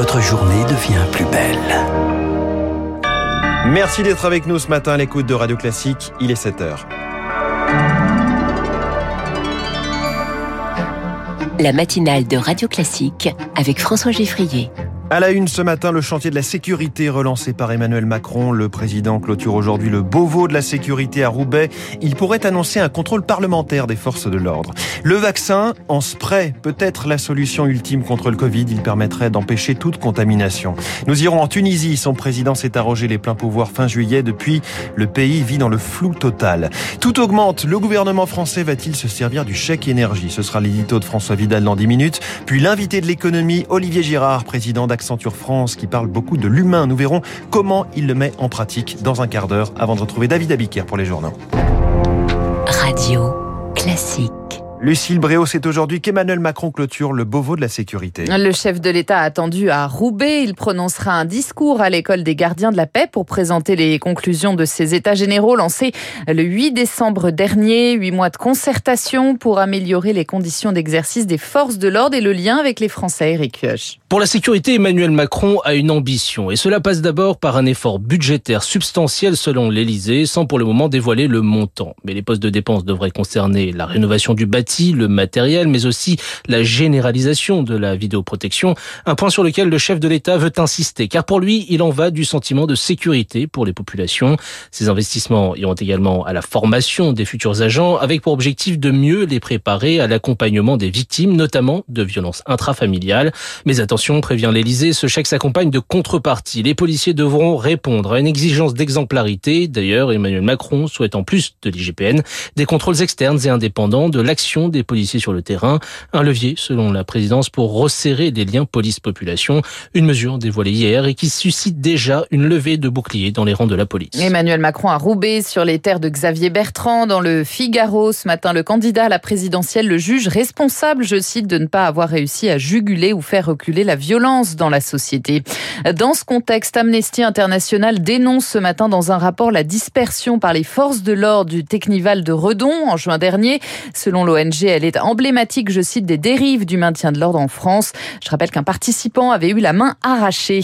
votre journée devient plus belle. Merci d'être avec nous ce matin à l'écoute de Radio Classique. Il est 7 heures. La matinale de Radio Classique avec François Geffrier. À la une ce matin, le chantier de la sécurité relancé par Emmanuel Macron. Le président clôture aujourd'hui le Beauvau de la sécurité à Roubaix. Il pourrait annoncer un contrôle parlementaire des forces de l'ordre. Le vaccin en spray peut être la solution ultime contre le Covid. Il permettrait d'empêcher toute contamination. Nous irons en Tunisie. Son président s'est arrogé les pleins pouvoirs fin juillet. Depuis, le pays vit dans le flou total. Tout augmente. Le gouvernement français va-t-il se servir du chèque énergie? Ce sera l'édito de François Vidal dans 10 minutes. Puis l'invité de l'économie, Olivier Girard, président Accenture France qui parle beaucoup de l'humain. Nous verrons comment il le met en pratique dans un quart d'heure avant de retrouver David Abiker pour les journaux. Radio classique. Lucille Bréau, c'est aujourd'hui qu'Emmanuel Macron clôture le Beauvau de la sécurité. Le chef de l'État attendu à Roubaix. Il prononcera un discours à l'école des gardiens de la paix pour présenter les conclusions de ses états généraux lancés le 8 décembre dernier. Huit mois de concertation pour améliorer les conditions d'exercice des forces de l'ordre et le lien avec les Français. Eric Kioch. Pour la sécurité, Emmanuel Macron a une ambition et cela passe d'abord par un effort budgétaire substantiel selon l'Élysée, sans pour le moment dévoiler le montant. Mais les postes de dépenses devraient concerner la rénovation du bâtiment le matériel, mais aussi la généralisation de la vidéoprotection, un point sur lequel le chef de l'État veut insister, car pour lui, il en va du sentiment de sécurité pour les populations. Ces investissements iront également à la formation des futurs agents, avec pour objectif de mieux les préparer à l'accompagnement des victimes, notamment de violences intrafamiliales. Mais attention, prévient l'Élysée, ce chèque s'accompagne de contreparties. Les policiers devront répondre à une exigence d'exemplarité. D'ailleurs, Emmanuel Macron souhaite en plus de l'IGPN des contrôles externes et indépendants de l'action des policiers sur le terrain, un levier selon la présidence pour resserrer des liens police-population, une mesure dévoilée hier et qui suscite déjà une levée de boucliers dans les rangs de la police. Emmanuel Macron a roubé sur les terres de Xavier Bertrand dans le Figaro ce matin. Le candidat à la présidentielle le juge responsable, je cite, de ne pas avoir réussi à juguler ou faire reculer la violence dans la société. Dans ce contexte, Amnesty International dénonce ce matin dans un rapport la dispersion par les forces de l'ordre du Technival de Redon en juin dernier. Selon l'ONG, elle est emblématique, je cite, des dérives du maintien de l'ordre en France. Je rappelle qu'un participant avait eu la main arrachée.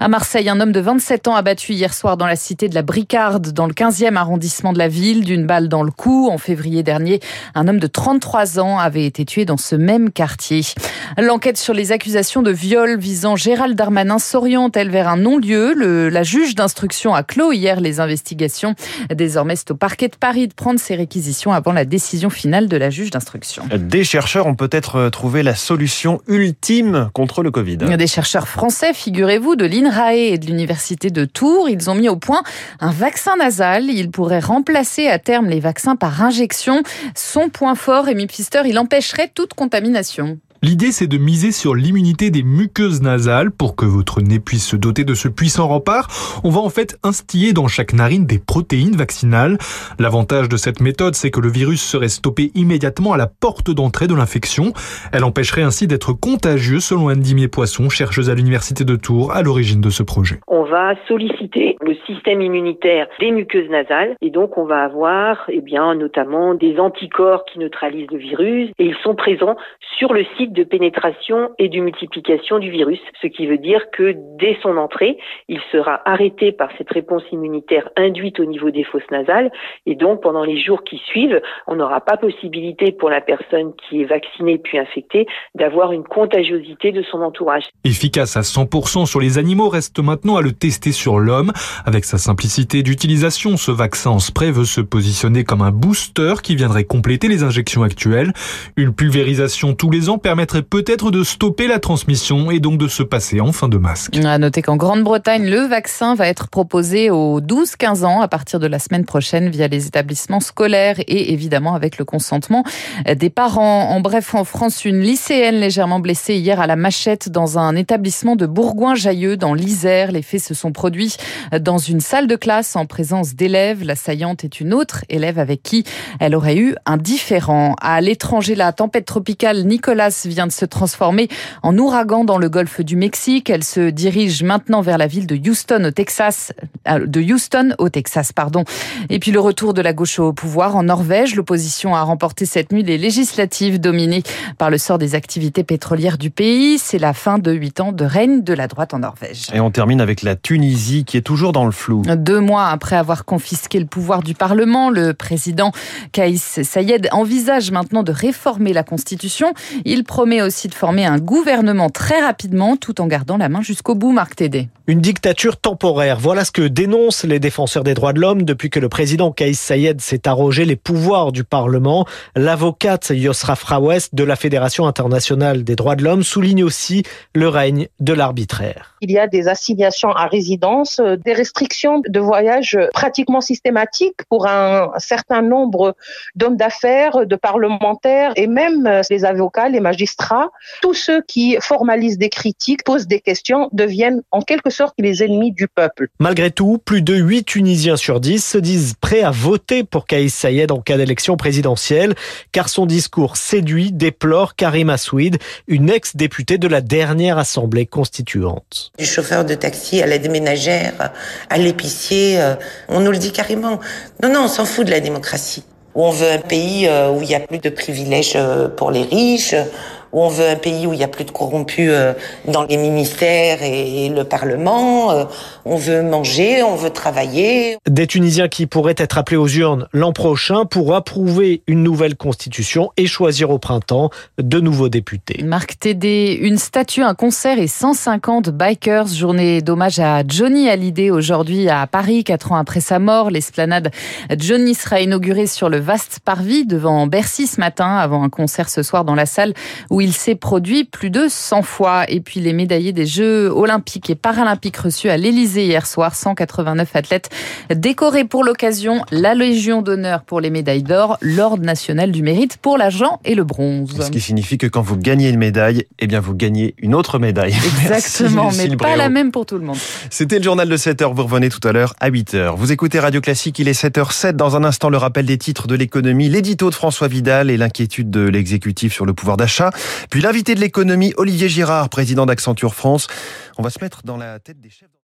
À Marseille, un homme de 27 ans abattu hier soir dans la cité de la Bricarde, dans le 15e arrondissement de la ville, d'une balle dans le cou. En février dernier, un homme de 33 ans avait été tué dans ce même quartier. L'enquête sur les accusations de viol visant Gérald Darmanin s'oriente-t-elle vers un non-lieu? La juge d'instruction a clos hier les investigations. Désormais, c'est au parquet de Paris de prendre ses réquisitions avant la décision finale de la juge d'instruction. Des chercheurs ont peut-être euh, trouvé la solution ultime contre le Covid. Des chercheurs français, figurez-vous, de l'INRAE et de l'Université de Tours, ils ont mis au point un vaccin nasal. Il pourrait remplacer à terme les vaccins par injection. Son point fort, Rémi Pfister, il empêcherait toute contamination. L'idée, c'est de miser sur l'immunité des muqueuses nasales pour que votre nez puisse se doter de ce puissant rempart. On va en fait instiller dans chaque narine des protéines vaccinales. L'avantage de cette méthode, c'est que le virus serait stoppé immédiatement à la porte d'entrée de l'infection. Elle empêcherait ainsi d'être contagieux, selon Anne Dimier Poisson, chercheuse à l'Université de Tours, à l'origine de ce projet. On va solliciter le système immunitaire des muqueuses nasales et donc on va avoir, eh bien, notamment des anticorps qui neutralisent le virus et ils sont présents sur le site de pénétration et de multiplication du virus, ce qui veut dire que dès son entrée, il sera arrêté par cette réponse immunitaire induite au niveau des fosses nasales et donc pendant les jours qui suivent, on n'aura pas possibilité pour la personne qui est vaccinée puis infectée d'avoir une contagiosité de son entourage. Efficace à 100% sur les animaux, reste maintenant à le tester sur l'homme. Avec sa simplicité d'utilisation, ce vaccin en spray veut se positionner comme un booster qui viendrait compléter les injections actuelles. Une pulvérisation tous les ans permet permettrait peut-être de stopper la transmission et donc de se passer en fin de masque. À noter qu'en Grande-Bretagne, le vaccin va être proposé aux 12-15 ans à partir de la semaine prochaine via les établissements scolaires et évidemment avec le consentement des parents. En bref, en France, une lycéenne légèrement blessée hier à la machette dans un établissement de Bourgoin-Jailleux dans l'Isère. Les faits se sont produits dans une salle de classe en présence d'élèves. L'assaillante est une autre élève avec qui elle aurait eu un différent. À l'étranger, la tempête tropicale Nicolas vient de se transformer en ouragan dans le golfe du Mexique. Elle se dirige maintenant vers la ville de Houston au Texas, euh, de Houston au Texas, pardon. Et puis le retour de la gauche au pouvoir en Norvège. L'opposition a remporté cette nuit les législatives dominées par le sort des activités pétrolières du pays. C'est la fin de huit ans de règne de la droite en Norvège. Et on termine avec la Tunisie qui est toujours dans le flou. Deux mois après avoir confisqué le pouvoir du Parlement, le président Kaïs Sayed envisage maintenant de réformer la Constitution. Il promet aussi de former un gouvernement très rapidement tout en gardant la main jusqu'au bout, Marc Tédé. Une dictature temporaire, voilà ce que dénoncent les défenseurs des droits de l'homme depuis que le président Kaïs Sayed s'est arrogé les pouvoirs du Parlement. L'avocate Yosra Frawes de la Fédération internationale des droits de l'homme souligne aussi le règne de l'arbitraire. Il y a des assignations à résidence, euh, des restrictions de voyage pratiquement systématiques pour un certain nombre d'hommes d'affaires, de parlementaires et même euh, les avocats, les magistrats. Tous ceux qui formalisent des critiques, posent des questions, deviennent en quelque sorte les ennemis du peuple. Malgré tout, plus de 8 Tunisiens sur 10 se disent prêts à voter pour Kaïs Sayed en cas d'élection présidentielle, car son discours séduit, déplore Karim Asouid, une ex-députée de la dernière assemblée constituante. Du chauffeur de taxi à la déménagère, à l'épicier, euh, on nous le dit carrément. Non, non, on s'en fout de la démocratie. On veut un pays euh, où il y a plus de privilèges euh, pour les riches, où on veut un pays où il y a plus de corrompus euh, dans les ministères et le Parlement. Euh, on veut manger, on veut travailler. Des Tunisiens qui pourraient être appelés aux urnes l'an prochain pour approuver une nouvelle constitution et choisir au printemps de nouveaux députés. Marc Tédé, une statue, un concert et 150 bikers. Journée d'hommage à Johnny Hallyday aujourd'hui à Paris, quatre ans après sa mort. L'esplanade Johnny sera inaugurée sur le vaste parvis devant Bercy ce matin avant un concert ce soir dans la salle où où il s'est produit plus de 100 fois. Et puis les médaillés des Jeux olympiques et paralympiques reçus à l'Elysée hier soir, 189 athlètes décorés pour l'occasion, la Légion d'honneur pour les médailles d'or, l'Ordre national du mérite pour l'argent et le bronze. Ce qui signifie que quand vous gagnez une médaille, eh bien vous gagnez une autre médaille. Exactement, mais pas la même pour tout le monde. C'était le journal de 7h, vous revenez tout à l'heure à 8h. Vous écoutez Radio Classique, il est 7h07. Dans un instant, le rappel des titres de l'économie, l'édito de François Vidal et l'inquiétude de l'exécutif sur le pouvoir d'achat. Puis l'invité de l'économie, Olivier Girard, président d'Accenture France. On va se mettre dans la tête des chefs